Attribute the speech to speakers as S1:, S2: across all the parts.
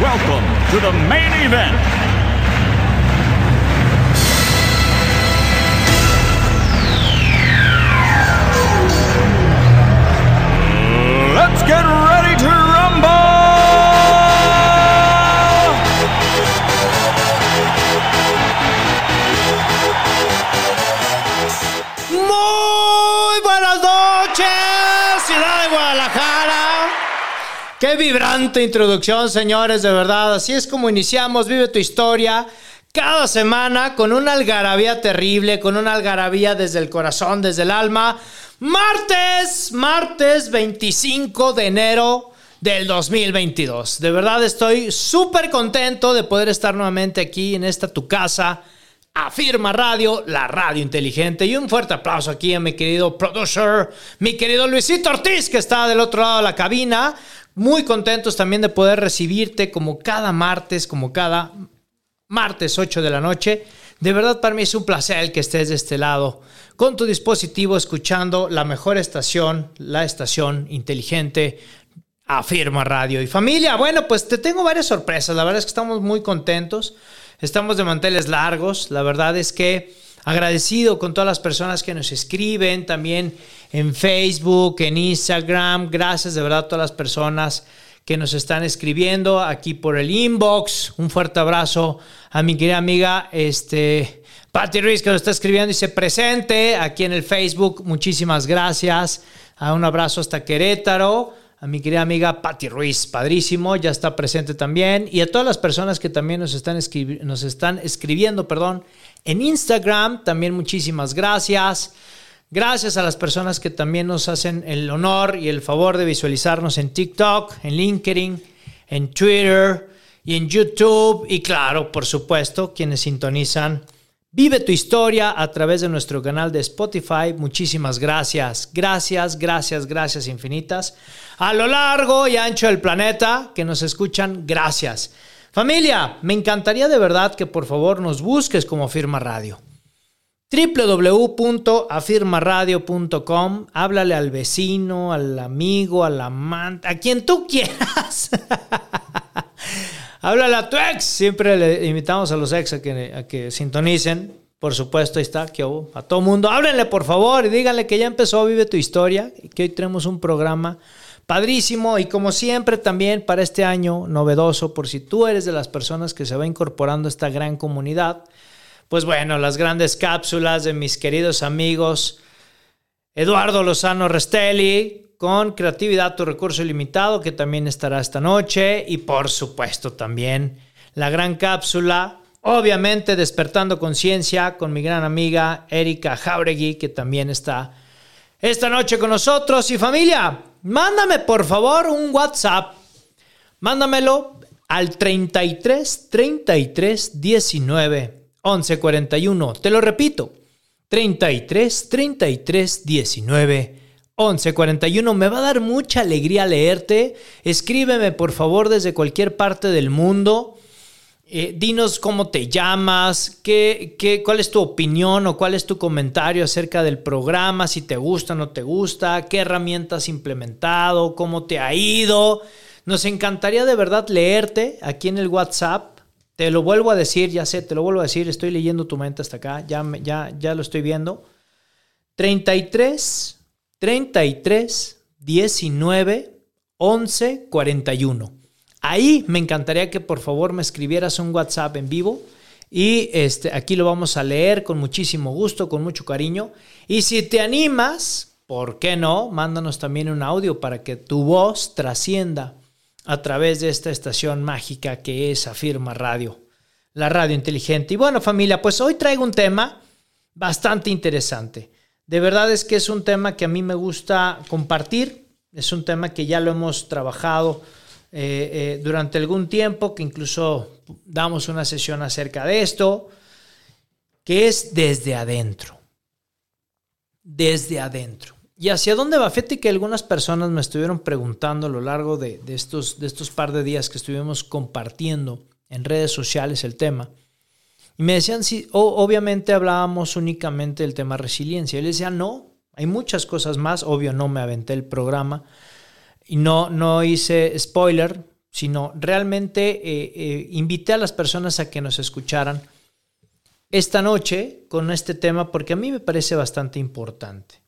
S1: welcome to the main event. Let's get
S2: Qué vibrante introducción, señores, de verdad. Así es como iniciamos Vive tu historia. Cada semana con una algarabía terrible, con una algarabía desde el corazón, desde el alma. Martes, martes 25 de enero del 2022. De verdad estoy súper contento de poder estar nuevamente aquí en esta tu casa. Afirma Radio, la radio inteligente. Y un fuerte aplauso aquí a mi querido producer, mi querido Luisito Ortiz, que está del otro lado de la cabina. Muy contentos también de poder recibirte como cada martes, como cada martes 8 de la noche. De verdad para mí es un placer el que estés de este lado, con tu dispositivo escuchando la mejor estación, la estación inteligente. Afirma Radio y familia. Bueno, pues te tengo varias sorpresas. La verdad es que estamos muy contentos. Estamos de manteles largos. La verdad es que agradecido con todas las personas que nos escriben también en Facebook, en Instagram. Gracias de verdad a todas las personas que nos están escribiendo aquí por el inbox. Un fuerte abrazo a mi querida amiga este, Patty Ruiz que nos está escribiendo y se presente aquí en el Facebook. Muchísimas gracias. A un abrazo hasta Querétaro a mi querida amiga Patti Ruiz, padrísimo, ya está presente también, y a todas las personas que también nos están, nos están escribiendo perdón, en Instagram, también muchísimas gracias. Gracias a las personas que también nos hacen el honor y el favor de visualizarnos en TikTok, en LinkedIn, en Twitter y en YouTube, y claro, por supuesto, quienes sintonizan Vive tu historia a través de nuestro canal de Spotify. Muchísimas gracias. Gracias, gracias, gracias infinitas. A lo largo y ancho del planeta que nos escuchan, gracias. Familia, me encantaría de verdad que por favor nos busques como Firma Radio. www.afirmaradio.com Háblale al vecino, al amigo, al amante, a quien tú quieras. Háblale a tu ex. Siempre le invitamos a los ex a que, sintonicen. Por supuesto, ahí está. Que, a todo mundo. Háblenle, por favor, y díganle que ya empezó Vive tu Historia. Que hoy tenemos un programa padrísimo. Y como siempre, también para este año novedoso, por si tú eres de las personas que se va incorporando a esta gran comunidad. Pues bueno, las grandes cápsulas de mis queridos amigos Eduardo Lozano Restelli, con Creatividad Tu Recurso Ilimitado, que también estará esta noche. Y por supuesto también la gran cápsula, obviamente Despertando Conciencia, con mi gran amiga Erika Jauregui, que también está esta noche con nosotros. Y familia, mándame por favor un WhatsApp. Mándamelo al 33 33 19 11 41. Te lo repito. 33 33 19 1141. Me va a dar mucha alegría leerte. Escríbeme por favor desde cualquier parte del mundo. Eh, dinos cómo te llamas, qué, qué, cuál es tu opinión o cuál es tu comentario acerca del programa, si te gusta o no te gusta, qué herramientas has implementado, cómo te ha ido. Nos encantaría de verdad leerte aquí en el WhatsApp. Te lo vuelvo a decir, ya sé, te lo vuelvo a decir, estoy leyendo tu mente hasta acá, ya, ya, ya lo estoy viendo. 33 33 19 11 41. Ahí me encantaría que por favor me escribieras un WhatsApp en vivo y este, aquí lo vamos a leer con muchísimo gusto, con mucho cariño. Y si te animas, ¿por qué no? Mándanos también un audio para que tu voz trascienda a través de esta estación mágica que es Afirma Radio, la radio inteligente. Y bueno familia, pues hoy traigo un tema bastante interesante. De verdad es que es un tema que a mí me gusta compartir, es un tema que ya lo hemos trabajado eh, eh, durante algún tiempo, que incluso damos una sesión acerca de esto, que es desde adentro. Desde adentro. ¿Y hacia dónde va? Fíjate que algunas personas me estuvieron preguntando a lo largo de, estos, par de días que estuvimos compartiendo en redes sociales el tema. Y me decían si obviamente hablábamos únicamente del tema resiliencia. Y les decía, no, hay muchas cosas más. Obvio, no me aventé el programa y no, no hice spoiler, sino realmente eh, eh, invité a las personas a que nos escucharan esta noche con este tema porque a mí me parece bastante importante.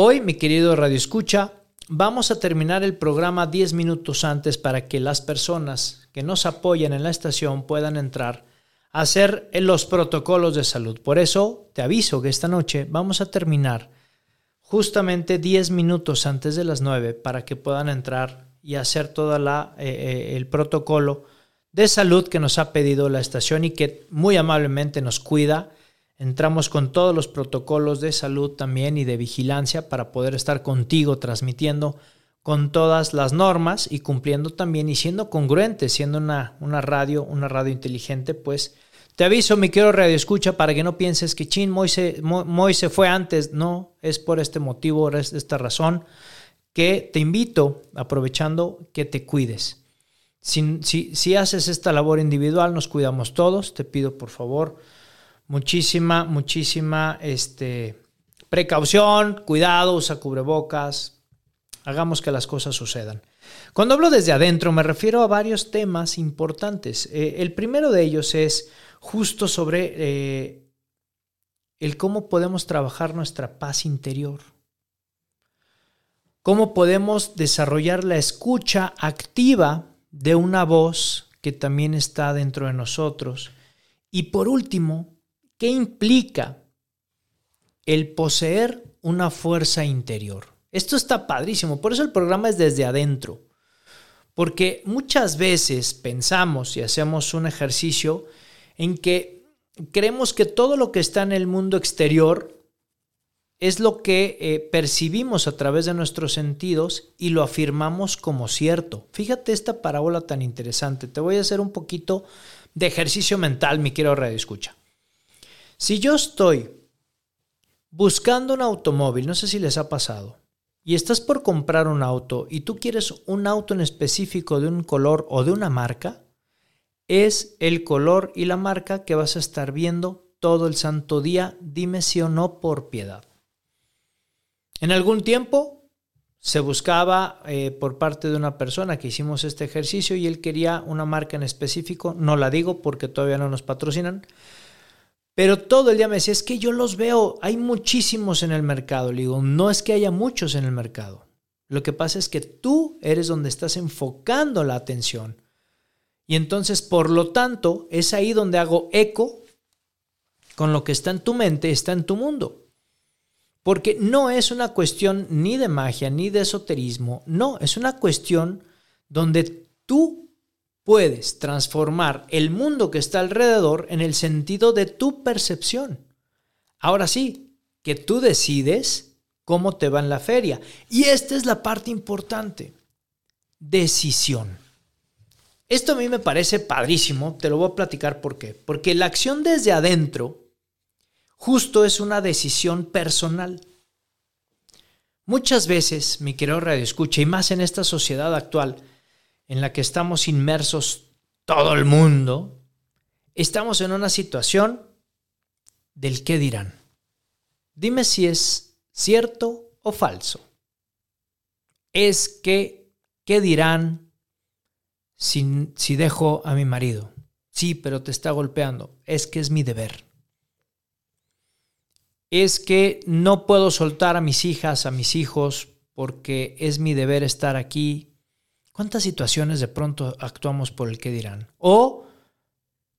S2: Hoy, mi querido Radio Escucha, vamos a terminar el programa 10 minutos antes para que las personas que nos apoyan en la estación puedan entrar a hacer los protocolos de salud. Por eso te aviso que esta noche vamos a terminar justamente 10 minutos antes de las 9 para que puedan entrar y hacer todo eh, eh, el protocolo de salud que nos ha pedido la estación y que muy amablemente nos cuida. Entramos con todos los protocolos de salud también y de vigilancia para poder estar contigo transmitiendo con todas las normas y cumpliendo también y siendo congruentes, siendo una, una radio, una radio inteligente, pues te aviso, mi querido radio escucha, para que no pienses que Chin Moise, Moise fue antes. No, es por este motivo, es esta razón, que te invito, aprovechando, que te cuides. Si, si, si haces esta labor individual, nos cuidamos todos. Te pido, por favor, muchísima, muchísima este, precaución, cuidado, usa cubrebocas. Hagamos que las cosas sucedan. Cuando hablo desde adentro, me refiero a varios temas importantes. Eh, el primero de ellos es justo sobre eh, el cómo podemos trabajar nuestra paz interior, cómo podemos desarrollar la escucha activa de una voz que también está dentro de nosotros. Y por último, ¿qué implica el poseer una fuerza interior? Esto está padrísimo, por eso el programa es desde adentro, porque muchas veces pensamos y hacemos un ejercicio en que creemos que todo lo que está en el mundo exterior es lo que eh, percibimos a través de nuestros sentidos y lo afirmamos como cierto. Fíjate esta parábola tan interesante. Te voy a hacer un poquito de ejercicio mental, mi quiero radio escucha. Si yo estoy buscando un automóvil, no sé si les ha pasado, y estás por comprar un auto y tú quieres un auto en específico de un color o de una marca, es el color y la marca que vas a estar viendo todo el santo día, dime si o no por piedad. En algún tiempo se buscaba eh, por parte de una persona que hicimos este ejercicio y él quería una marca en específico, no la digo porque todavía no nos patrocinan, pero todo el día me decía, es que yo los veo, hay muchísimos en el mercado. Le digo, no es que haya muchos en el mercado. Lo que pasa es que tú eres donde estás enfocando la atención. Y entonces, por lo tanto, es ahí donde hago eco con lo que está en tu mente, está en tu mundo. Porque no es una cuestión ni de magia, ni de esoterismo, no, es una cuestión donde tú puedes transformar el mundo que está alrededor en el sentido de tu percepción. Ahora sí, que tú decides cómo te va en la feria. Y esta es la parte importante. Decisión. Esto a mí me parece padrísimo, te lo voy a platicar por qué. Porque la acción desde adentro justo es una decisión personal. Muchas veces, mi querido Radio Escucha, y más en esta sociedad actual en la que estamos inmersos todo el mundo, estamos en una situación del qué dirán. Dime si es cierto o falso. Es que, ¿qué dirán? si, dejo a mi marido. Sí, pero te está golpeando. Es que es mi deber. Es que no puedo soltar a mis hijas, a mis hijos, porque es mi deber estar aquí. ¿Cuántas situaciones de pronto actuamos por el que dirán? O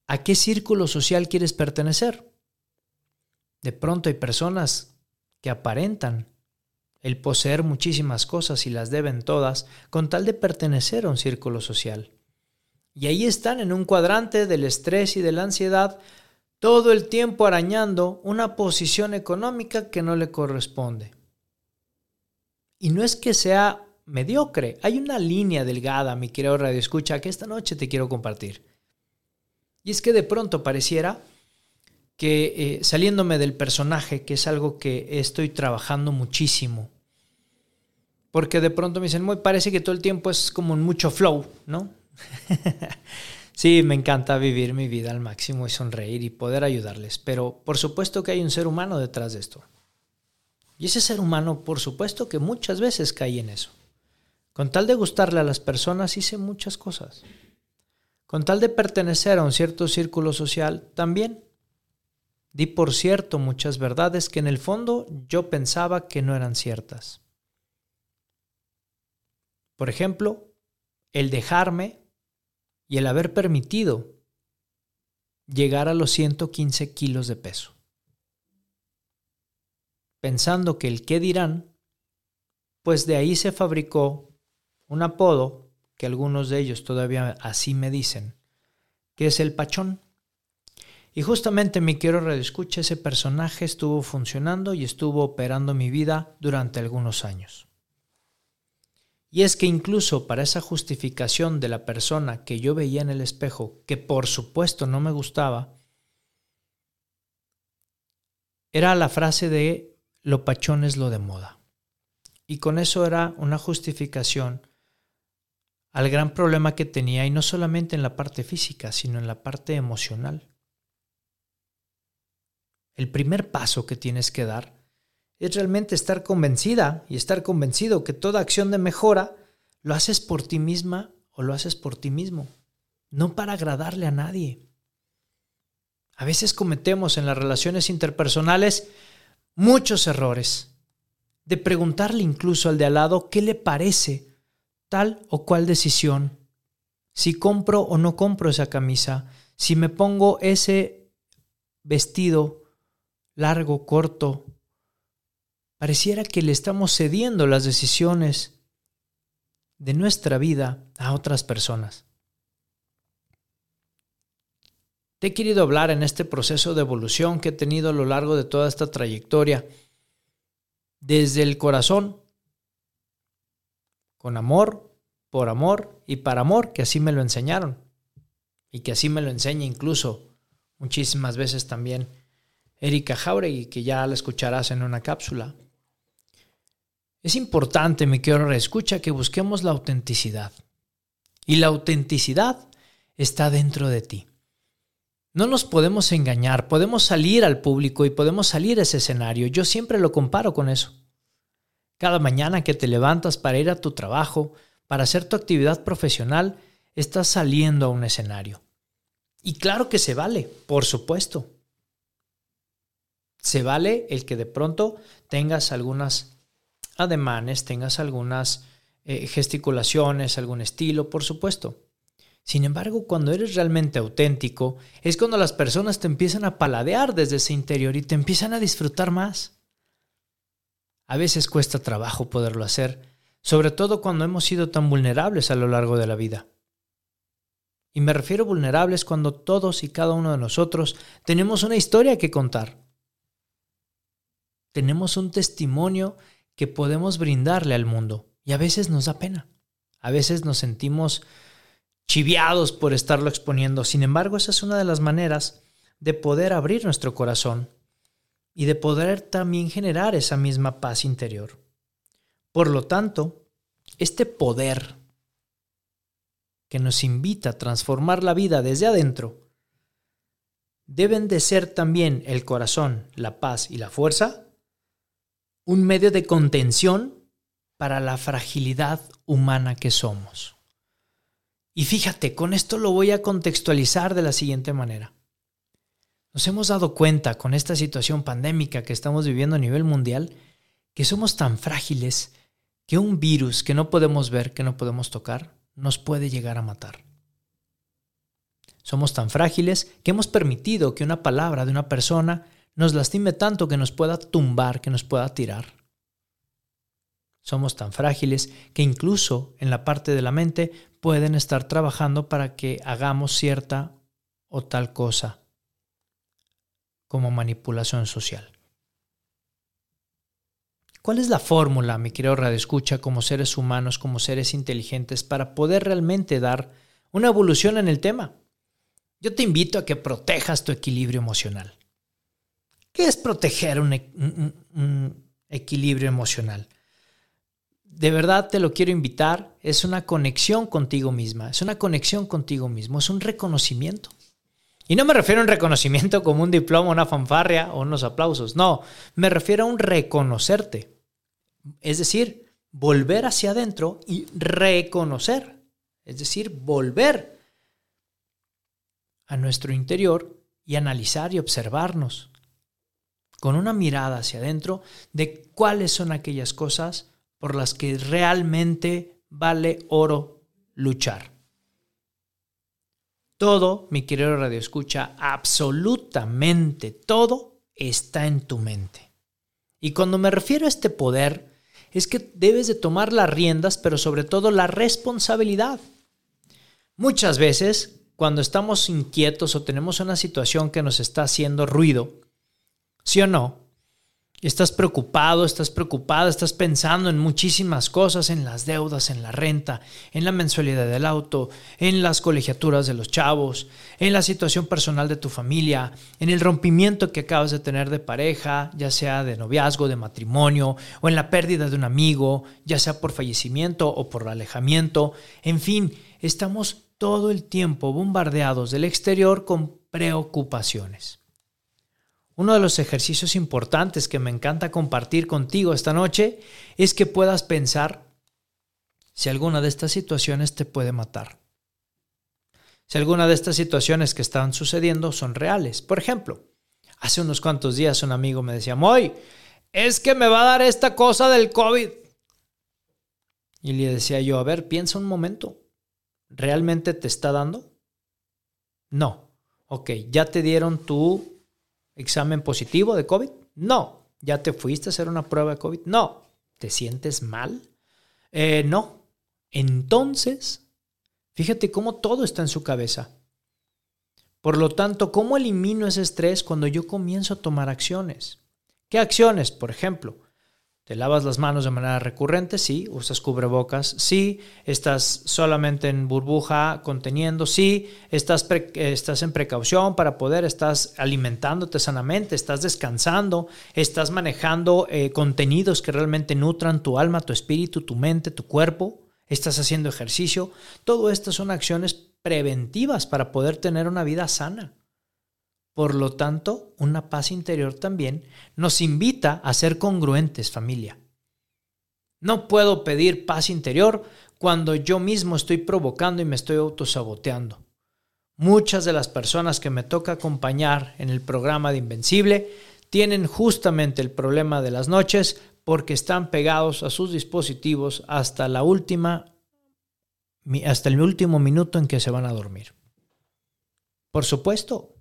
S2: ¿a qué círculo social quieres pertenecer? De pronto hay personas que aparentan el poseer muchísimas cosas y las deben todas con tal de pertenecer a un círculo social. Y ahí están en un cuadrante del estrés y de la ansiedad todo el tiempo arañando una posición económica que no le corresponde. Y no es que sea mediocre. Hay una línea delgada, mi querido Radio Escucha, que esta noche te quiero compartir. Y es que de pronto pareciera que eh, saliéndome del personaje, que es algo que estoy trabajando muchísimo, porque de pronto me dicen, muy parece que todo el tiempo es como mucho flow, ¿no? sí, me encanta vivir mi vida al máximo y sonreír y poder ayudarles, pero por supuesto que hay un ser humano detrás de esto. Y ese ser humano, por supuesto que muchas veces cae en eso. Con tal de gustarle a las personas hice muchas cosas. Con tal de pertenecer a un cierto círculo social, también. Di por cierto muchas verdades que en el fondo yo pensaba que no eran ciertas. Por ejemplo, el dejarme y el haber permitido llegar a los 115 kilos de peso. Pensando que el qué dirán, pues de ahí se fabricó un apodo, que algunos de ellos todavía así me dicen, que es el pachón. Y justamente mi quiero redescucha, ese personaje estuvo funcionando y estuvo operando mi vida durante algunos años. Y es que incluso para esa justificación de la persona que yo veía en el espejo, que por supuesto no me gustaba, era la frase de lo pachón es lo de moda. Y con eso era una justificación al gran problema que tenía, y no solamente en la parte física, sino en la parte emocional. El primer paso que tienes que dar es realmente estar convencida y estar convencido que toda acción de mejora lo haces por ti misma o lo haces por ti mismo, no para agradarle a nadie. A veces cometemos en las relaciones interpersonales muchos errores, de preguntarle incluso al de al lado qué le parece tal o cual decisión, si compro o no compro esa camisa, si me pongo ese vestido largo, corto, Pareciera que le estamos cediendo las decisiones de nuestra vida a otras personas. Te he querido hablar en este proceso de evolución que he tenido a lo largo de toda esta trayectoria, desde el corazón, con amor, por amor y para amor, que así me lo enseñaron y que así me lo enseña incluso muchísimas veces también Erika Jauregui, que ya la escucharás en una cápsula. Es importante, mi querido escucha, que busquemos la autenticidad. Y la autenticidad está dentro de ti. No nos podemos engañar, podemos salir al público y podemos salir a ese escenario. Yo siempre lo comparo con eso. Cada mañana que te levantas para ir a tu trabajo, para hacer tu actividad profesional, estás saliendo a un escenario. Y claro que se vale, por supuesto. Se vale el que de pronto tengas algunas ademanes, tengas algunas eh, gesticulaciones, algún estilo, por supuesto. Sin embargo, cuando eres realmente auténtico, es cuando las personas te empiezan a paladear desde ese interior y te empiezan a disfrutar más. A veces cuesta trabajo poderlo hacer, sobre todo cuando hemos sido tan vulnerables a lo largo de la vida. Y me refiero vulnerables cuando todos y cada uno de nosotros tenemos una historia que contar. Tenemos un testimonio que podemos brindarle al mundo. Y a veces nos da pena. A veces nos sentimos chiviados por estarlo exponiendo. Sin embargo, esa es una de las maneras de poder abrir nuestro corazón y de poder también generar esa misma paz interior. Por lo tanto, este poder que nos invita a transformar la vida desde adentro, deben de ser también el corazón, la paz y la fuerza un medio de contención para la fragilidad humana que somos. Y fíjate, con esto lo voy a contextualizar de la siguiente manera. Nos hemos dado cuenta con esta situación pandémica que estamos viviendo a nivel mundial que somos tan frágiles que un virus que no podemos ver, que no podemos tocar, nos puede llegar a matar. Somos tan frágiles que hemos permitido que una palabra de una persona nos lastime tanto que nos pueda tumbar, que nos pueda tirar. Somos tan frágiles que incluso en la parte de la mente pueden estar trabajando para que hagamos cierta o tal cosa como manipulación social. ¿Cuál es la fórmula, mi querido Radio Escucha, como seres humanos, como seres inteligentes, para poder realmente dar una evolución en el tema? Yo te invito a que protejas tu equilibrio emocional. ¿Qué es proteger un, un equilibrio emocional? De verdad te lo quiero invitar. Es una conexión contigo misma, es una conexión contigo mismo, es un reconocimiento. Y no me refiero a un reconocimiento como un diploma, una fanfarria o unos aplausos. No, me refiero a un reconocerte. Es decir, volver hacia adentro y reconocer. Es decir, volver a nuestro interior y analizar y observarnos con una mirada hacia adentro de cuáles son aquellas cosas por las que realmente vale oro luchar. Todo, mi querido Radio Escucha, absolutamente todo está en tu mente. Y cuando me refiero a este poder, es que debes de tomar las riendas, pero sobre todo la responsabilidad. Muchas veces, cuando estamos inquietos o tenemos una situación que nos está haciendo ruido, ¿sí o no? Estás preocupado, estás preocupada, estás pensando en muchísimas cosas, en las deudas, en la renta, en la mensualidad del auto, en las colegiaturas de los chavos, en la situación personal de tu familia, en el rompimiento que acabas de tener de pareja, ya sea de noviazgo, de matrimonio, o en la pérdida de un amigo, ya sea por fallecimiento o por alejamiento. En fin, estamos todo el tiempo bombardeados del exterior con preocupaciones. Uno de los ejercicios importantes que me encanta compartir contigo esta noche es que puedas pensar si alguna de estas situaciones te puede matar. Si alguna de estas situaciones que están sucediendo son reales. Por ejemplo, hace unos cuantos días un amigo me decía, Moy, es que me va a dar esta cosa del COVID. Y le decía yo, a ver, piensa un momento. ¿Realmente te está dando? No. Ok, ya te dieron tu examen positivo de COVID? No. ¿Ya te fuiste a hacer una prueba de COVID? No. ¿Te sientes mal? Eh, no. Entonces, fíjate cómo todo está en su cabeza. Por lo tanto, ¿cómo elimino ese estrés cuando yo comienzo a tomar acciones? ¿Qué acciones? Por ejemplo, ¿Te lavas las manos de manera recurrente? Sí. ¿Usas cubrebocas? Sí. ¿Estás solamente en burbuja conteniendo? Sí. ¿Estás, estás en precaución para poder? ¿Estás alimentándote sanamente? ¿Estás descansando? ¿Estás manejando eh, contenidos que realmente nutran tu alma, tu espíritu, tu mente, tu cuerpo? ¿Estás haciendo ejercicio? Todo esto son acciones preventivas para poder tener una vida sana. Por lo tanto, una paz interior también nos invita a ser congruentes, familia. No puedo pedir paz interior cuando yo mismo estoy provocando y me estoy autosaboteando. Muchas de las personas que me toca acompañar en el programa de Invencible tienen justamente el problema de las noches porque están pegados a sus dispositivos hasta la última hasta el último minuto en que se van a dormir. Por supuesto,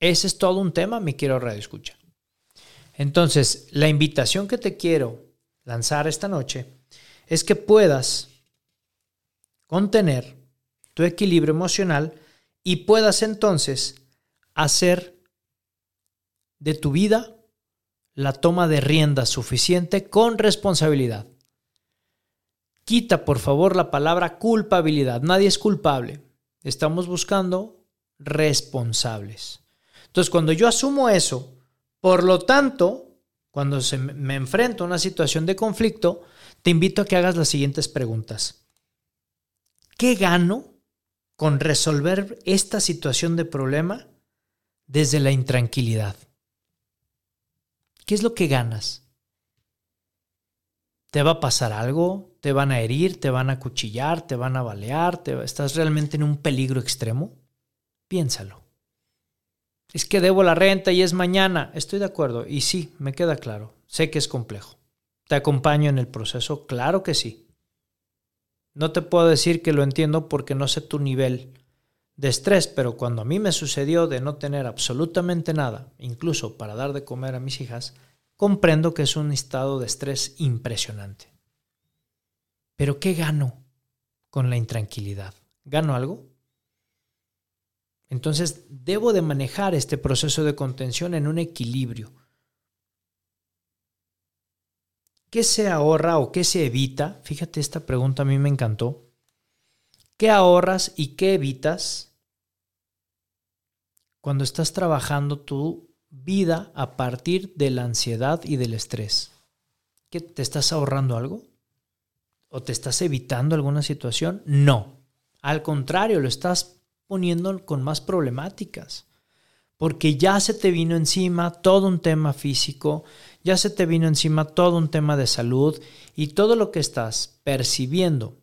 S2: ese es todo un tema, mi quiero radio escucha. Entonces, la invitación que te quiero lanzar esta noche es que puedas contener tu equilibrio emocional y puedas entonces hacer de tu vida la toma de rienda suficiente con responsabilidad. Quita por favor la palabra culpabilidad. Nadie es culpable. Estamos buscando responsables. Entonces, cuando yo asumo eso, por lo tanto, cuando se me enfrento a una situación de conflicto, te invito a que hagas las siguientes preguntas. ¿Qué gano con resolver esta situación de problema desde la intranquilidad? ¿Qué es lo que ganas? ¿Te va a pasar algo? ¿Te van a herir? ¿Te van a cuchillar? ¿Te van a balear? ¿Estás realmente en un peligro extremo? Piénsalo. Es que debo la renta y es mañana. Estoy de acuerdo. Y sí, me queda claro. Sé que es complejo. ¿Te acompaño en el proceso? Claro que sí. No te puedo decir que lo entiendo porque no sé tu nivel de estrés, pero cuando a mí me sucedió de no tener absolutamente nada, incluso para dar de comer a mis hijas, comprendo que es un estado de estrés impresionante. Pero ¿qué gano con la intranquilidad? ¿Gano algo? Entonces, debo de manejar este proceso de contención en un equilibrio. ¿qué se ahorra o qué se evita? Fíjate, esta pregunta a mí me encantó. ¿Qué ahorras y qué evitas cuando estás trabajando tu vida a partir de la ansiedad y del estrés? ¿Qué, ¿Te estás ahorrando algo? ¿O te estás evitando alguna situación? No. Al contrario, lo estás poniendo con más problemáticas. Porque ya se te vino encima todo un tema físico, ya se te vino encima todo un tema de salud y todo lo que estás percibiendo,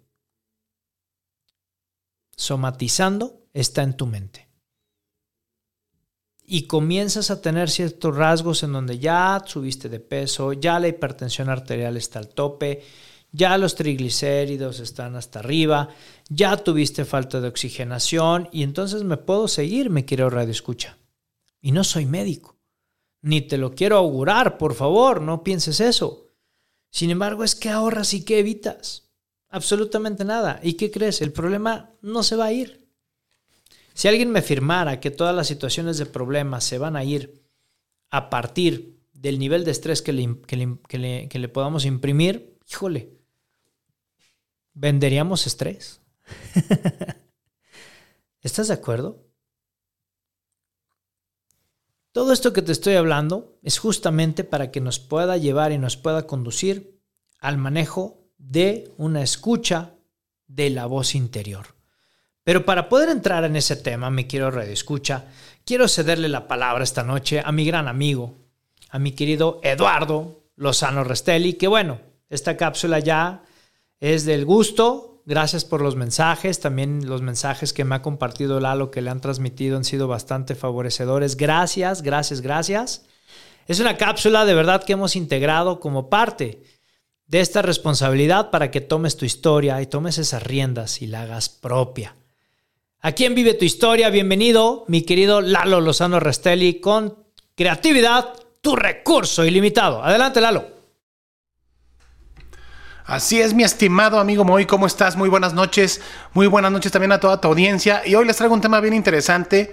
S2: somatizando, está en tu mente. Y comienzas a tener ciertos rasgos en donde ya subiste de peso, ya la hipertensión arterial está al tope, ya los triglicéridos están hasta arriba, ya tuviste falta de oxigenación y entonces me puedo seguir, me quiero radio escucha. Y no soy médico, ni te lo quiero augurar, por favor, no pienses eso. Sin embargo, es que ahorras y que evitas. Absolutamente nada. ¿Y qué crees? El problema no se va a ir. Si alguien me afirmara que todas las situaciones de problemas se van a ir a partir del nivel de estrés que le, que le podamos imprimir, híjole, venderíamos estrés. ¿Estás de acuerdo? Todo esto que te estoy hablando es justamente para que nos pueda llevar y nos pueda conducir al manejo de una escucha de la voz interior. Pero para poder entrar en ese tema, me quiero redescucha, quiero cederle la palabra esta noche a mi gran amigo, a mi querido Eduardo Lozano Restelli, que bueno, esta cápsula ya es del gusto. Gracias por los mensajes. También los mensajes que me ha compartido Lalo, que le han transmitido, han sido bastante favorecedores. Gracias, gracias, gracias. Es una cápsula de verdad que hemos integrado como parte de esta responsabilidad para que tomes tu historia y tomes esas riendas y la hagas propia. ¿A quién vive tu historia? Bienvenido, mi querido Lalo Lozano Restelli, con creatividad, tu recurso ilimitado. Adelante, Lalo.
S3: Así es, mi estimado amigo Moy, ¿cómo estás? Muy buenas noches. Muy buenas noches también a toda tu audiencia. Y hoy les traigo un tema bien interesante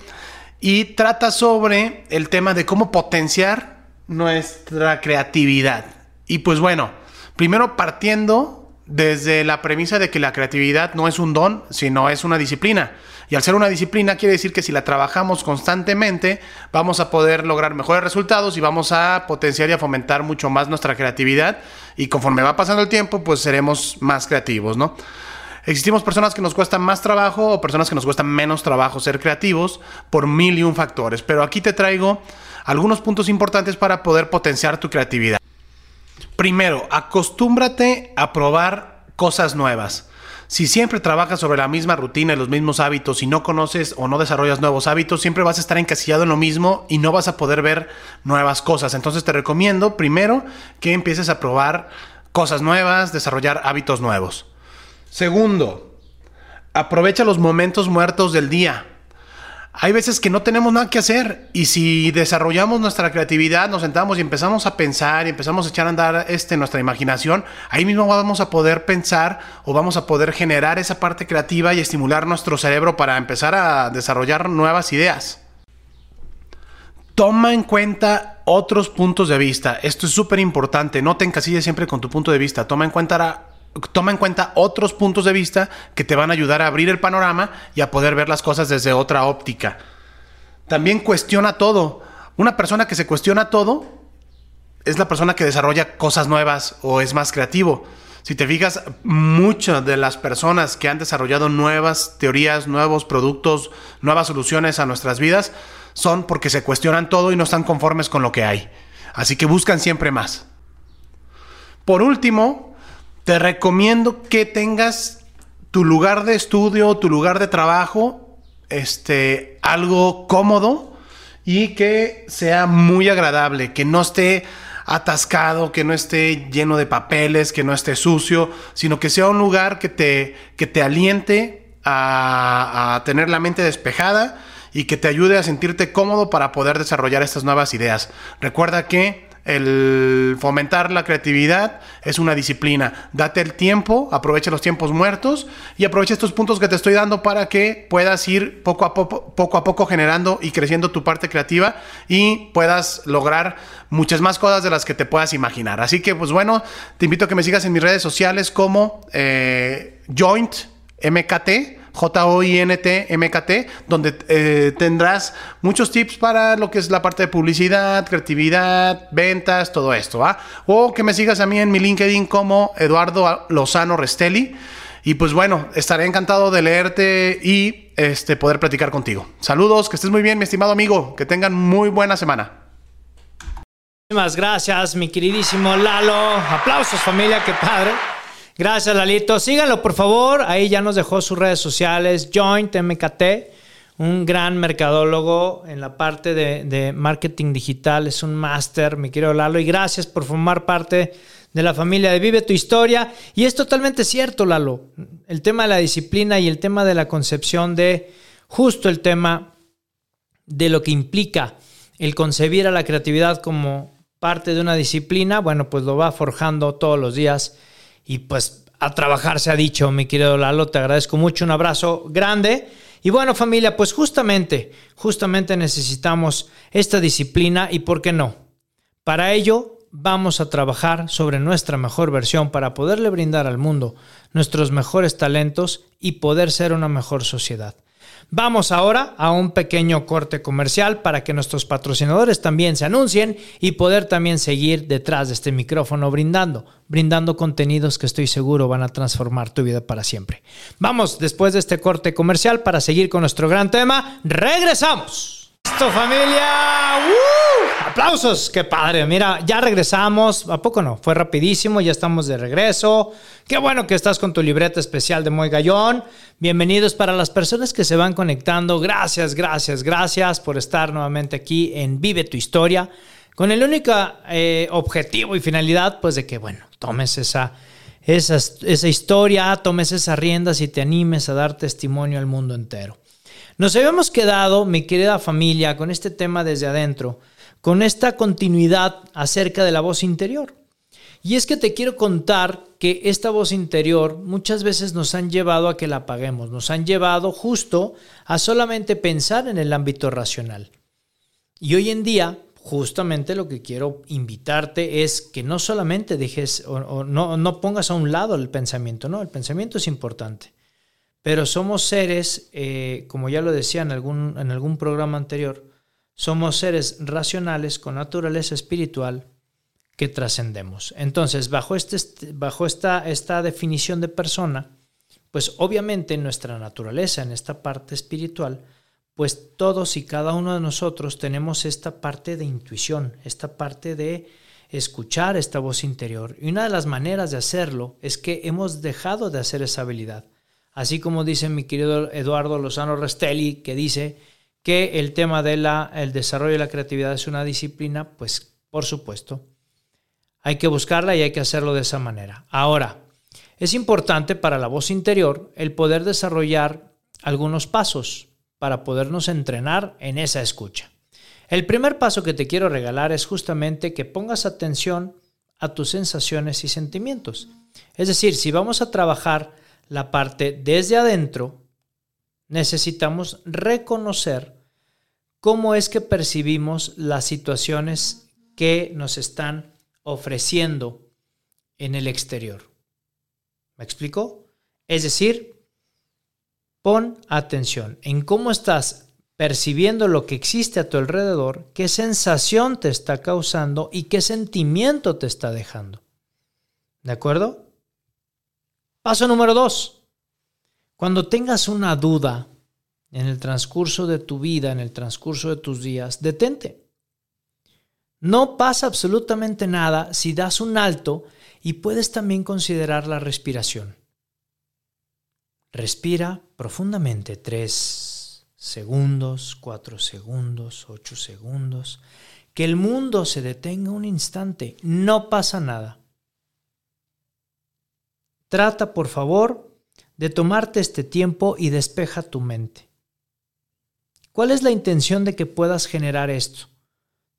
S3: y trata sobre el tema de cómo potenciar nuestra creatividad. Y pues bueno, primero partiendo desde la premisa de que la creatividad no es un don, sino es una disciplina. Y al ser una disciplina quiere decir que si la trabajamos constantemente, vamos a poder lograr mejores resultados y vamos a potenciar y a fomentar mucho más nuestra creatividad. Y conforme va pasando el tiempo, pues seremos más creativos, ¿no? Existimos personas que nos cuestan más trabajo o personas que nos cuestan menos trabajo ser creativos por mil y un factores. Pero aquí te traigo algunos puntos importantes para poder potenciar tu creatividad. Primero, acostúmbrate a probar cosas nuevas. Si siempre trabajas sobre la misma rutina y los mismos hábitos y no conoces o no desarrollas nuevos hábitos, siempre vas a estar encasillado en lo mismo y no vas a poder ver nuevas cosas. Entonces te recomiendo primero que empieces a probar cosas nuevas, desarrollar hábitos nuevos. Segundo, aprovecha los momentos muertos del día hay veces que no tenemos nada que hacer y si desarrollamos nuestra creatividad, nos sentamos y empezamos a pensar y empezamos a echar a andar este, nuestra imaginación, ahí mismo vamos a poder pensar o vamos a poder generar esa parte creativa y estimular nuestro cerebro para empezar a desarrollar nuevas ideas. Toma en cuenta otros puntos de vista. Esto es súper importante. No te encasilles siempre con tu punto de vista. Toma en cuenta toma en cuenta otros puntos de vista que te van a ayudar a abrir el panorama y a poder ver las cosas desde otra óptica. También cuestiona todo. Una persona que se cuestiona todo es la persona que desarrolla cosas nuevas o es más creativo. Si te fijas, muchas de las personas que han desarrollado nuevas teorías, nuevos productos, nuevas soluciones a nuestras vidas, son porque se cuestionan todo y no están conformes con lo que hay. Así que buscan siempre más. Por último, te recomiendo que tengas tu lugar de estudio, tu lugar de trabajo, este, algo cómodo y que sea muy agradable, que no esté atascado, que no esté lleno de papeles, que no esté sucio, sino que sea un lugar que te, que te aliente a, a tener la mente despejada y que te ayude a sentirte cómodo para poder desarrollar estas nuevas ideas. Recuerda que el fomentar la creatividad es una disciplina. Date el tiempo, aprovecha los tiempos muertos y aprovecha estos puntos que te estoy dando para que puedas ir poco a poco, poco a poco generando y creciendo tu parte creativa y puedas lograr muchas más cosas de las que te puedas imaginar. Así que, pues bueno, te invito a que me sigas en mis redes sociales como eh, Joint MKT J-O-I-N-T-M-K-T, donde eh, tendrás muchos tips para lo que es la parte de publicidad, creatividad, ventas, todo esto, ¿va? O que me sigas a mí en mi LinkedIn como Eduardo Lozano Restelli. Y pues bueno, estaré encantado de leerte y este, poder platicar contigo. Saludos, que estés muy bien, mi estimado amigo. Que tengan muy buena semana.
S2: Muchísimas gracias, mi queridísimo Lalo. Aplausos, familia, qué padre. Gracias, Lalito. Síganlo, por favor. Ahí ya nos dejó sus redes sociales. Joint MKT, un gran mercadólogo en la parte de, marketing digital. Es un máster, mi querido Lalo. Y gracias por formar parte de la familia de Vive tu Historia. Y es totalmente cierto, Lalo. El tema de la disciplina y el tema de la concepción de justo el tema de lo que implica el concebir a la creatividad como parte de una disciplina, bueno, pues lo va forjando todos los días y pues a trabajar se ha dicho, mi querido Lalo, te agradezco mucho, un abrazo grande. Y bueno familia, pues justamente, justamente necesitamos esta disciplina y por qué no. Para ello vamos a trabajar sobre nuestra mejor versión para poderle brindar al mundo nuestros mejores talentos y poder ser una mejor sociedad. Vamos ahora a un pequeño corte comercial para que nuestros patrocinadores también se anuncien y poder también seguir detrás de este micrófono brindando, brindando contenidos que estoy seguro van a transformar tu vida para siempre. Vamos después de este corte comercial para seguir con nuestro gran tema. Regresamos. ¡Listo familia! Aplausos, qué padre. Mira, ya regresamos. ¿A poco no? Fue rapidísimo, ya estamos de regreso. Qué bueno que estás con tu libreta especial de Muy Gallón. Bienvenidos para las personas que se van conectando. Gracias, gracias, gracias por estar nuevamente aquí en Vive tu Historia. Con el único eh, objetivo y finalidad, pues de que, bueno, tomes esa, esa, esa historia, tomes esas riendas y te animes a dar testimonio al mundo entero. Nos habíamos quedado, mi querida familia, con este tema desde adentro, con esta continuidad acerca de la voz interior. Y es que te quiero contar que esta voz interior muchas veces nos han llevado a que la apaguemos, nos han llevado justo a solamente pensar en el ámbito racional. Y hoy en día, justamente lo que quiero invitarte es que no solamente dejes o, no, no pongas a un lado el pensamiento, no, el pensamiento es importante. Pero somos seres, eh, como ya lo decía en algún, en algún programa anterior, somos seres racionales con naturaleza espiritual que trascendemos. Entonces, bajo, este, bajo esta, esta definición de persona, pues obviamente nuestra naturaleza, en esta parte espiritual, pues todos y cada uno de nosotros tenemos esta parte de intuición, esta parte de escuchar esta voz interior. Y una de las maneras de hacerlo es que hemos dejado de hacer esa habilidad. Así como dice mi querido Eduardo Lozano Restelli, que dice que el tema del el desarrollo de la creatividad es una disciplina, pues por supuesto, hay que buscarla y hay que hacerlo de esa manera. Ahora, es importante para la voz interior el poder desarrollar algunos pasos para podernos entrenar en esa escucha. El primer paso que te quiero regalar es justamente que pongas atención a tus sensaciones y sentimientos. Es decir, si vamos a trabajar la parte desde adentro, necesitamos reconocer cómo es que percibimos las situaciones que nos están ofreciendo en el exterior. ¿Me explico? Es decir, pon atención en cómo estás percibiendo lo que existe a tu alrededor, qué sensación te está causando y qué sentimiento te está dejando. ¿De acuerdo? Paso número dos. Cuando tengas una duda en el transcurso de tu vida, en el transcurso de tus días, detente. No pasa absolutamente nada si das un alto y puedes también considerar la respiración. Respira profundamente tres segundos, cuatro segundos, ocho segundos. Que el mundo se detenga un instante. No pasa nada. Trata, por favor, de tomarte este tiempo y despeja tu mente. ¿Cuál es la intención de que puedas generar esto?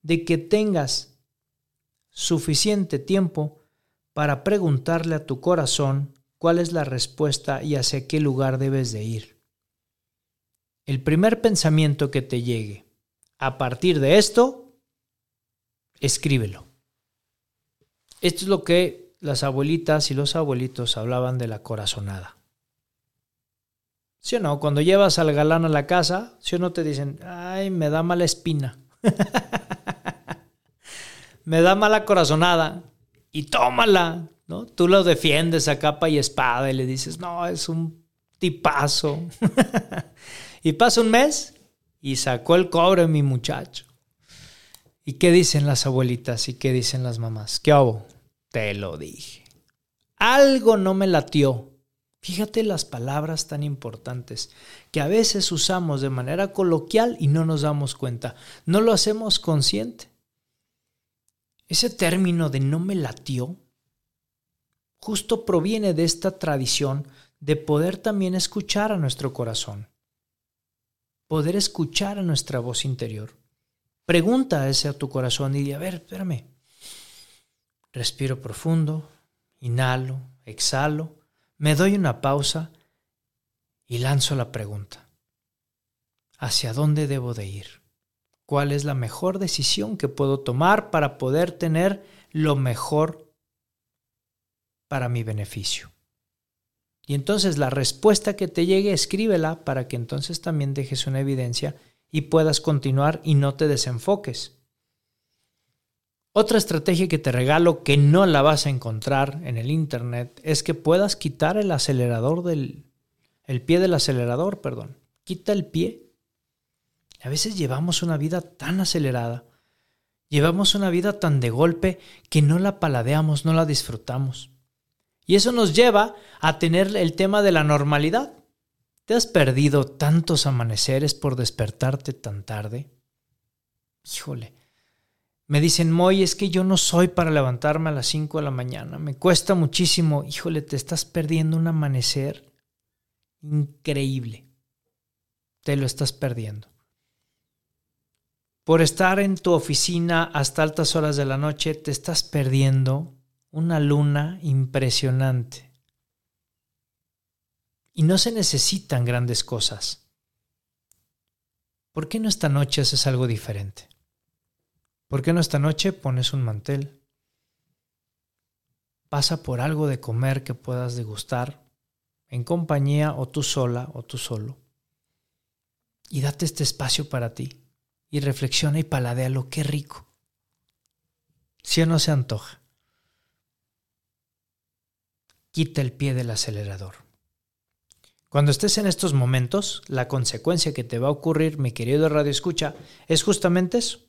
S2: De que tengas suficiente tiempo para preguntarle a tu corazón cuál es la respuesta y hacia qué lugar debes de ir. El primer pensamiento que te llegue a partir de esto, escríbelo. Esto es lo que las abuelitas y los abuelitos hablaban de la corazonada. ¿Sí o no? Cuando llevas al galán a la casa, ¿sí o no te dicen, ay, me da mala espina? me da mala corazonada. Y tómala, ¿no? Tú lo defiendes a capa y espada y le dices, no, es un tipazo. y pasa un mes y sacó el cobre mi muchacho. ¿Y qué dicen las abuelitas y qué dicen las mamás? ¿Qué hago? Te lo dije. Algo no me latió. Fíjate las palabras tan importantes que a veces usamos de manera coloquial y no nos damos cuenta. No lo hacemos consciente. Ese término de no me latió justo proviene de esta tradición de poder también escuchar a nuestro corazón, poder escuchar a nuestra voz interior. Pregunta ese a tu corazón y di, a ver, espérame. Respiro profundo, inhalo, exhalo, me doy una pausa y lanzo la pregunta. ¿Hacia dónde debo de ir? ¿Cuál es la mejor decisión que puedo tomar para poder tener lo mejor para mi beneficio. Y entonces la respuesta que te llegue, escríbela para que entonces también dejes una evidencia y puedas continuar y no te desenfoques. Otra estrategia que te regalo que no la vas a encontrar en el internet es que puedas quitar el acelerador del el pie del acelerador, perdón. Quita el pie. A veces llevamos una vida tan acelerada, llevamos una vida tan de golpe que no la paladeamos, no la disfrutamos. Y eso nos lleva a tener el tema de la normalidad. ¿Te has perdido tantos amaneceres por despertarte tan tarde? Híjole. Me dicen, Moy, es que yo no soy para levantarme a las 5 de la mañana. Me cuesta muchísimo. Híjole, te estás perdiendo un amanecer increíble. Te lo estás perdiendo. Por estar en tu oficina hasta altas horas de la noche, te estás perdiendo una luna impresionante. Y no se necesitan grandes cosas. ¿Por qué no esta noche haces algo diferente? ¿Por qué no esta noche pones un mantel? Pasa por algo de comer que puedas degustar, en compañía o tú sola o tú solo. Y date este espacio para ti. Y reflexiona y paladéalo, qué rico. Si o no se antoja quita el pie del acelerador. Cuando estés en estos momentos, la consecuencia que te va a ocurrir, mi querido Radio Escucha, es justamente eso,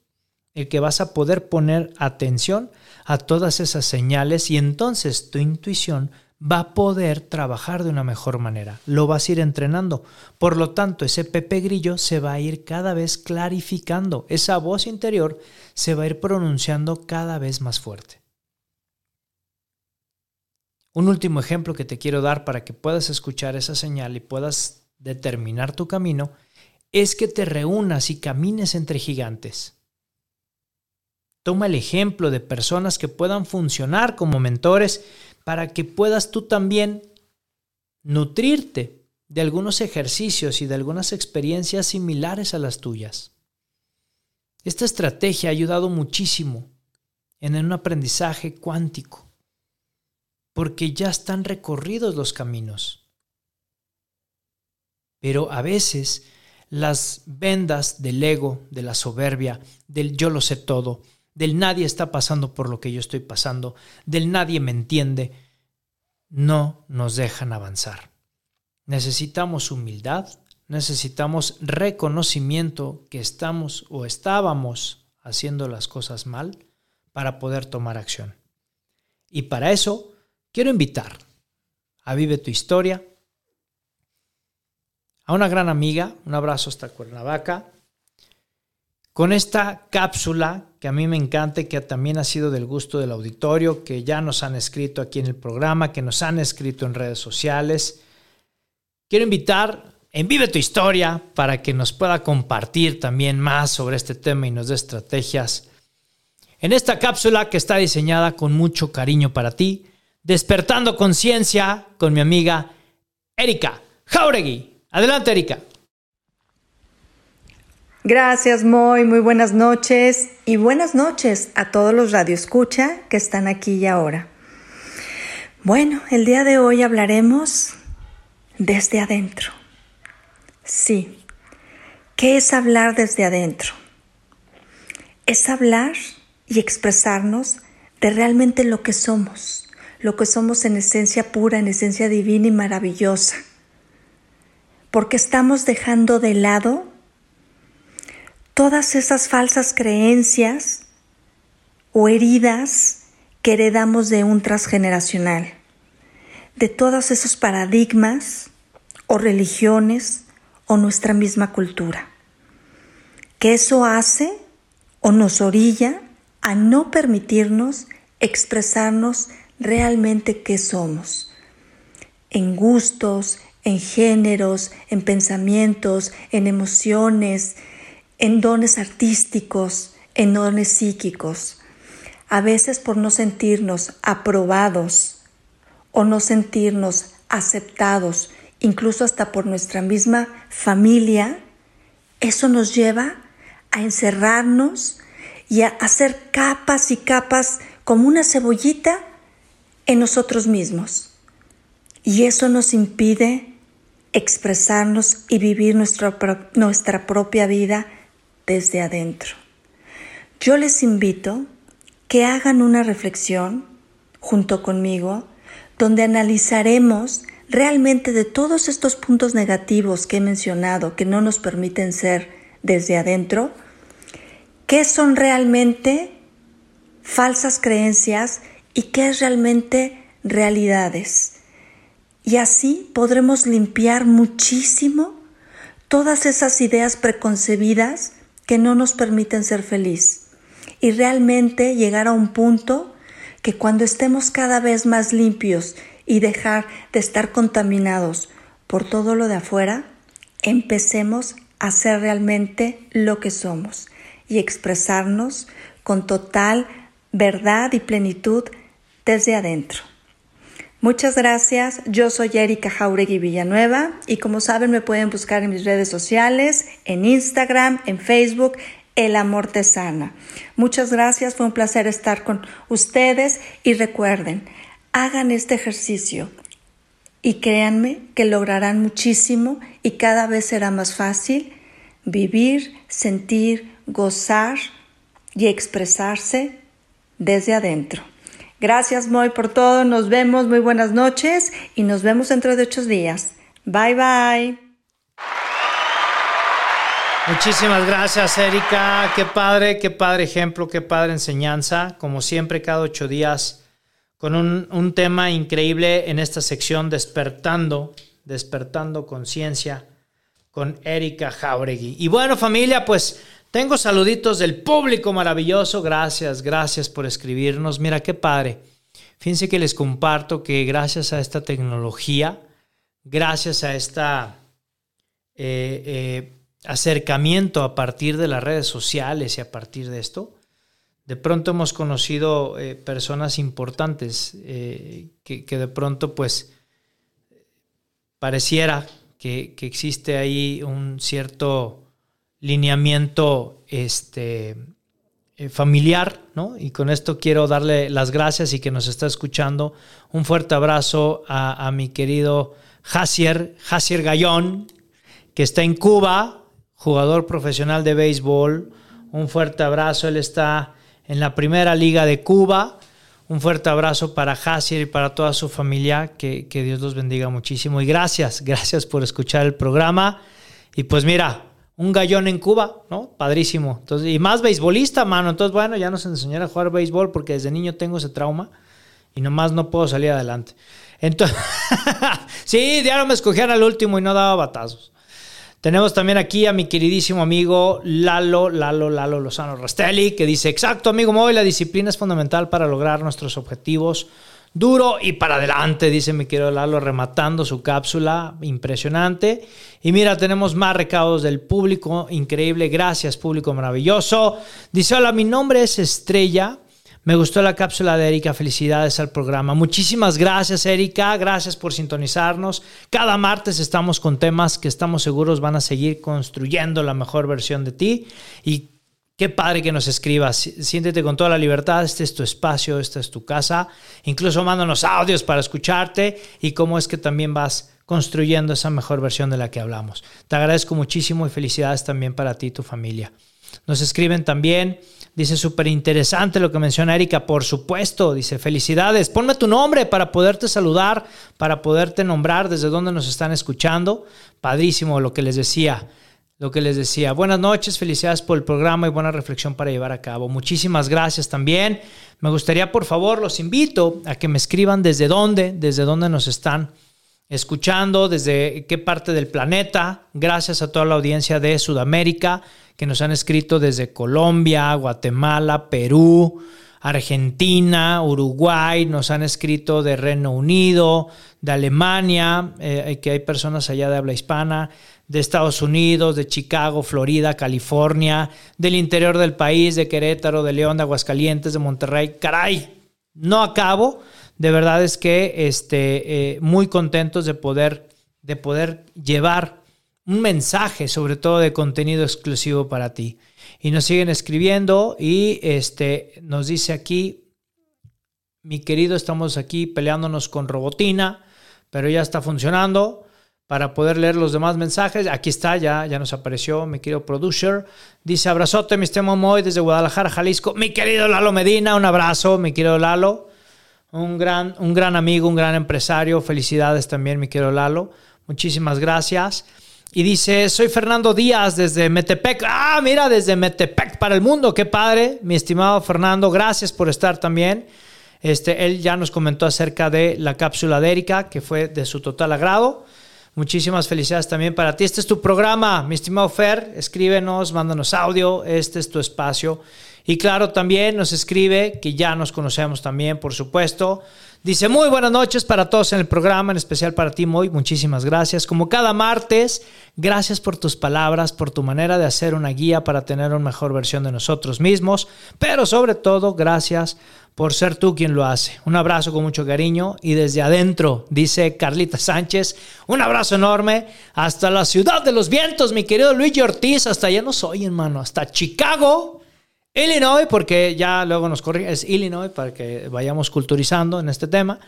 S2: el que vas a poder poner atención a todas esas señales y entonces tu intuición va a poder trabajar de una mejor manera. Lo vas a ir entrenando. Por lo tanto, ese Pepe Grillo se va a ir cada vez clarificando. Esa voz interior se va a ir pronunciando cada vez más fuerte. Un último ejemplo que te quiero dar para que puedas escuchar esa señal y puedas determinar tu camino es que te reúnas y camines entre gigantes. Toma el ejemplo de personas que puedan funcionar como mentores para que puedas tú también nutrirte de algunos ejercicios y de algunas experiencias similares a las tuyas. Esta estrategia ha ayudado muchísimo en un aprendizaje cuántico porque ya están recorridos los caminos. Pero a veces las vendas del ego, de la soberbia, del yo lo sé todo, del nadie está pasando por lo que yo estoy pasando, del nadie me entiende, no nos dejan avanzar. Necesitamos humildad, necesitamos reconocimiento que estamos o estábamos haciendo las cosas mal para poder tomar acción. Y para eso quiero invitar a Vive tu Historia, a una gran amiga, un abrazo hasta Cuernavaca, con esta cápsula que a mí me encanta y que también ha sido del gusto del auditorio, que ya nos han escrito aquí en el programa, que nos han escrito en redes sociales. Quiero invitar en Vive tu Historia para que nos pueda compartir también más sobre este tema y nos dé estrategias en esta cápsula que está diseñada con mucho cariño para ti, despertando conciencia con mi amiga Erika Jauregui. Adelante, Erika.
S4: Gracias, Moy. Muy buenas noches y buenas noches a todos los radioescucha que están aquí y ahora. Bueno, el día de hoy hablaremos desde adentro. Sí, ¿qué es hablar desde adentro? Es hablar y expresarnos de realmente lo que somos, lo que somos en esencia pura, en esencia divina y maravillosa. Porque estamos dejando de lado todas esas falsas creencias o heridas que heredamos de un transgeneracional, de todos esos paradigmas o religiones o nuestra misma cultura. Que eso hace o nos orilla a no permitirnos expresarnos realmente qué somos, en gustos, en géneros, en pensamientos, en emociones, en dones artísticos, en dones psíquicos, a veces por no sentirnos aprobados o no sentirnos aceptados, incluso hasta por nuestra misma familia, eso nos lleva a encerrarnos y a hacer capas y capas como una cebollita en nosotros mismos. Y eso nos impide expresarnos y vivir nuestra, nuestra propia vida desde adentro. Yo les invito que hagan una reflexión junto conmigo donde analizaremos realmente de todos estos puntos negativos que he mencionado que no nos permiten ser desde adentro, qué son realmente falsas creencias y qué es realmente realidades. Y así podremos limpiar muchísimo todas esas ideas preconcebidas que no nos permiten ser feliz y realmente llegar a un punto que cuando estemos cada vez más limpios y dejar de estar contaminados por todo lo de afuera, empecemos a ser realmente lo que somos y expresarnos con total verdad y plenitud desde adentro. Muchas gracias, yo soy Erika Jauregui Villanueva y como saben me pueden buscar en mis redes sociales, en Instagram, en Facebook, El Amor Te Sana. Muchas gracias, fue un placer estar con ustedes y recuerden, hagan este ejercicio y créanme que lograrán muchísimo y cada vez será más fácil vivir, sentir, gozar y expresarse desde adentro. Gracias, Moy, por todo. Nos vemos. Muy buenas noches y nos vemos dentro de ocho días. Bye, bye.
S2: Muchísimas gracias, Erika. Qué padre, qué padre ejemplo, qué padre enseñanza. Como siempre, cada ocho días, con un, un tema increíble en esta sección, despertando, despertando conciencia con Erika Jauregui. Y bueno, familia, pues tengo saluditos del público maravilloso. Gracias, gracias por escribirnos. Mira qué padre. Fíjense que les comparto que gracias a esta tecnología, gracias a este acercamiento a partir de las redes sociales y a partir de esto, de pronto hemos conocido eh, personas importantes que, de pronto pues pareciera que, que existe ahí un cierto lineamiento este, eh, familiar, ¿no? Y con esto quiero darle las gracias y que nos está escuchando. Un fuerte abrazo a, mi querido Jacier, Jacier Gallón, que está en Cuba, jugador profesional de béisbol. Un fuerte abrazo, él está en la primera liga de Cuba. Un fuerte abrazo para Jacier y para toda su familia. Que, que Dios los bendiga muchísimo. Y gracias, gracias por escuchar el programa. Y pues mira, un gallón en Cuba, ¿no? Padrísimo. Entonces, y más beisbolista, mano. Entonces, bueno, ya nos enseñaron a jugar béisbol porque desde niño tengo ese trauma y nomás no puedo salir adelante. Entonces, sí, diario me escogían al último y no daba batazos. Tenemos también aquí a mi queridísimo amigo Lalo, Lalo, Lalo Lozano Rastelli, que dice, exacto, amigo Moy, la disciplina es fundamental para lograr nuestros objetivos. Duro y para adelante, dice mi querido Lalo, rematando su cápsula, impresionante. Y mira, tenemos más recados del público, increíble, gracias público maravilloso. Dice, hola, mi nombre es Estrella. Me gustó la cápsula de Erika, felicidades al programa. Muchísimas gracias Erika, gracias por sintonizarnos. Cada martes estamos con temas que estamos seguros van a seguir construyendo la mejor versión de ti y Qué padre que nos escribas. Siéntete con toda la libertad. Este es tu espacio, esta es tu casa. Incluso mándanos audios para escucharte y cómo es que también vas construyendo esa mejor versión de la que hablamos. Te agradezco muchísimo y felicidades también para ti y tu familia. Nos escriben también, dice súper interesante lo que menciona Erika, por supuesto, dice felicidades, ponme tu nombre para poderte saludar, para poderte nombrar desde donde nos están escuchando. Padrísimo lo que les decía lo que les decía. Buenas noches, felicidades por el programa y buena reflexión para llevar a cabo. Muchísimas gracias también. Me gustaría, por favor, los invito a que me escriban desde dónde, desde dónde nos están escuchando, desde qué parte del planeta. Gracias a toda la audiencia de Sudamérica que nos han escrito desde Colombia, Guatemala, Perú, Argentina, Uruguay, nos han escrito de Reino Unido, de Alemania, eh, que hay personas allá de habla hispana, de Estados Unidos, de Chicago, Florida, California, del interior del país, de Querétaro, de León, de Aguascalientes, de Monterrey. Caray, no acabo. De verdad es que este, eh, muy contentos de poder, de poder llevar un mensaje, sobre todo de contenido exclusivo para ti. Y nos siguen escribiendo y este, nos dice aquí, mi querido, estamos aquí peleándonos con Robotina, pero ya está funcionando para poder leer los demás mensajes. Aquí está, ya, ya nos apareció mi querido producer. Dice, abrazote, mi estemo Moy desde Guadalajara, Jalisco. Mi querido Lalo Medina, un abrazo, mi querido Lalo. Un gran, un gran amigo, un gran empresario. Felicidades también, mi querido Lalo. Muchísimas gracias. Y dice, soy Fernando Díaz desde Metepec. Ah, mira, desde Metepec para el mundo. Qué padre, mi estimado Fernando. Gracias por estar también. Este, él ya nos comentó acerca de la cápsula de Erika, que fue de su total agrado. Muchísimas felicidades también para ti. Este es tu programa, mi estimado Fer. Escríbenos, mándanos audio. Este es tu espacio. Y claro, también nos escribe, que ya nos conocemos también, por supuesto. Dice, muy buenas noches para todos en el programa, en especial para ti, Moy. Muchísimas gracias. Como cada martes, gracias por tus palabras, por tu manera de hacer una guía para tener una mejor versión de nosotros mismos. Pero sobre todo, gracias por ser tú quien lo hace. Un abrazo con mucho cariño y desde adentro, dice Carlita Sánchez, un abrazo enorme hasta la ciudad de los vientos, mi querido Luigi Ortiz, hasta allá no soy, hermano, hasta Chicago, Illinois, porque ya luego nos corrige, es Illinois para que vayamos culturizando en este tema.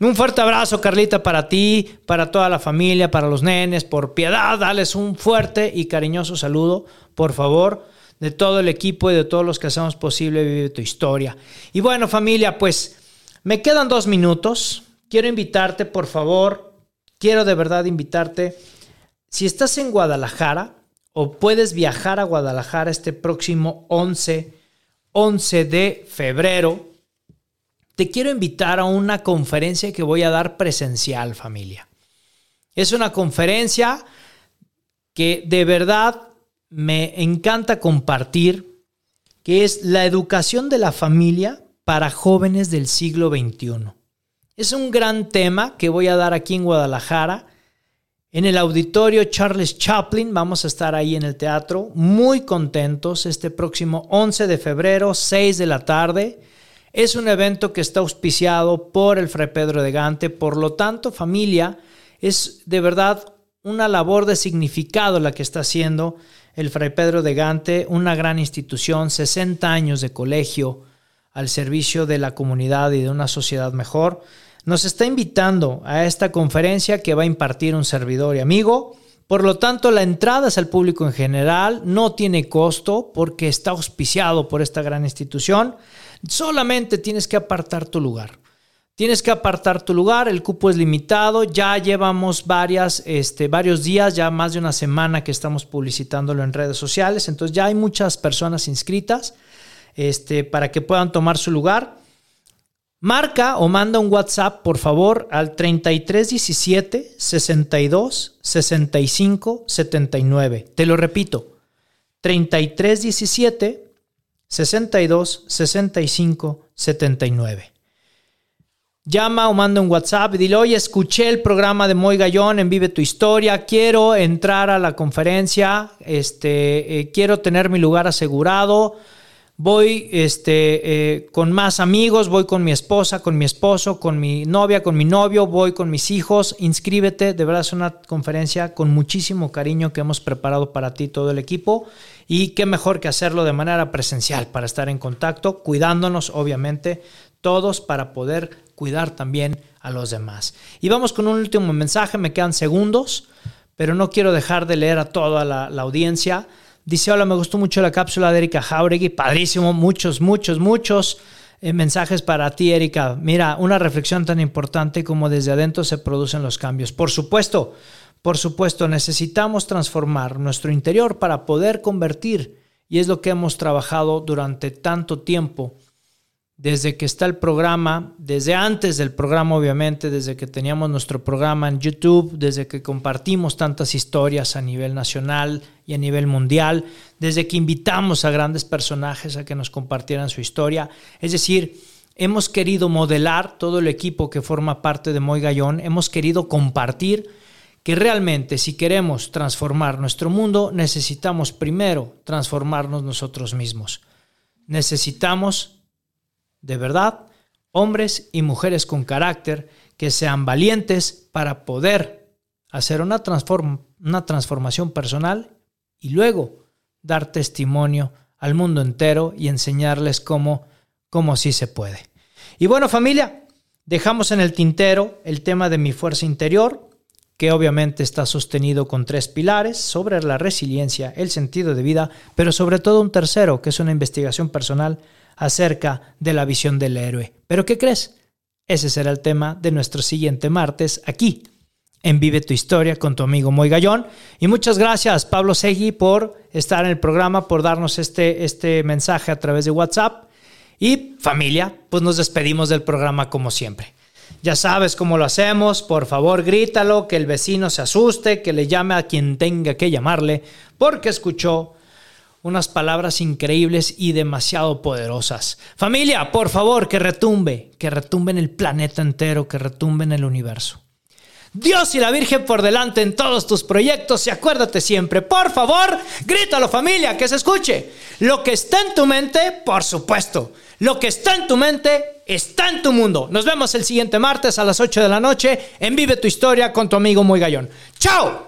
S2: Un fuerte abrazo, Carlita, para ti, para toda la familia, para los nenes, por piedad, dales un fuerte y cariñoso saludo, por favor de todo el equipo y de todos los que hacemos posible vivir tu historia. Y bueno, familia, pues me quedan dos minutos. Quiero invitarte, por favor, quiero de verdad invitarte, si estás en Guadalajara o puedes viajar a Guadalajara este próximo 11, 11 de febrero, te quiero invitar a una conferencia que voy a dar presencial, familia. Es una conferencia que de verdad me encanta compartir, que es la educación de la familia para jóvenes del siglo XXI. Es un gran tema que voy a dar aquí en Guadalajara. En el auditorio Charles Chaplin, vamos a estar ahí en el teatro, muy contentos, este próximo 11 de febrero, 6 de la tarde. Es un evento que está auspiciado por el Fray Pedro de Gante, por lo tanto, familia, es de verdad una labor de significado la que está haciendo el Fray Pedro de Gante, una gran institución, 60 años de colegio al servicio de la comunidad y de una sociedad mejor, nos está invitando a esta conferencia que va a impartir un servidor y amigo. Por lo tanto, la entrada es al público en general, no tiene costo porque está auspiciado por esta gran institución. Solamente tienes que apartar tu lugar. Tienes que apartar tu lugar, el cupo es limitado, ya llevamos este, varios días, ya más de una semana que estamos publicitándolo en redes sociales, entonces ya hay muchas personas inscritas este, para que puedan tomar su lugar. Marca o manda un WhatsApp, por favor, al 3317 62 65 79. Te lo repito, 3317 62 65 79. Llama o manda un WhatsApp y dile, oye, escuché el programa de Moy Gallón en Vive tu Historia, quiero entrar a la conferencia, este, eh, quiero tener mi lugar asegurado, voy este, eh, con más amigos, voy con mi esposa, con mi esposo, con mi novia, con mi novio, voy con mis hijos, inscríbete, de verdad es una conferencia con muchísimo cariño que hemos preparado para ti todo el equipo y qué mejor que hacerlo de manera presencial para estar en contacto, cuidándonos obviamente todos para poder cuidar también a los demás. Y vamos con un último mensaje, me quedan segundos, pero no quiero dejar de leer a toda la, audiencia. Dice, hola, me gustó mucho la cápsula de Erika Jauregui, padrísimo, muchos, muchos, muchos eh, mensajes para ti, Erika. Mira, una reflexión tan importante como desde adentro se producen los cambios. Por supuesto, por supuesto, necesitamos transformar nuestro interior para poder convertir, y es lo que hemos trabajado durante tanto tiempo desde que está el programa, desde antes del programa obviamente, desde que teníamos nuestro programa en YouTube, desde que compartimos tantas historias a nivel nacional y a nivel mundial, desde que invitamos a grandes personajes a que nos compartieran su historia. Es decir, hemos querido modelar todo el equipo que forma parte de Moy Gallón, hemos querido compartir que realmente si queremos transformar nuestro mundo, necesitamos primero transformarnos nosotros mismos. Necesitamos de verdad, hombres y mujeres con carácter que sean valientes para poder hacer una, transformación personal y luego dar testimonio al mundo entero y enseñarles cómo, cómo sí se puede. Y bueno familia, dejamos en el tintero el tema de mi fuerza interior, que obviamente está sostenido con tres pilares sobre la resiliencia, el sentido de vida, pero sobre todo un tercero, que es una investigación personal acerca de la visión del héroe. ¿Pero qué crees? Ese será el tema de nuestro siguiente martes aquí en Vive tu Historia con tu amigo Moy Gallón. Y muchas gracias, Pablo Segui, por estar en el programa, por darnos este, este mensaje a través de WhatsApp. Y familia, pues nos despedimos del programa como siempre. Ya sabes cómo lo hacemos, por favor grítalo, que el vecino se asuste, que le llame a quien tenga que llamarle, porque escuchó unas palabras increíbles y demasiado poderosas. Familia, por favor, que retumbe, que retumbe en el planeta entero, que retumbe en el universo. Dios y la Virgen por delante en todos tus proyectos y acuérdate siempre, por favor, grítalo familia, que se escuche. Lo que está en tu mente, por supuesto. Lo que está en tu mente está en tu mundo. Nos vemos el siguiente martes a las 8 de la noche en Vive tu Historia con tu amigo Muy Gallón. ¡Chao!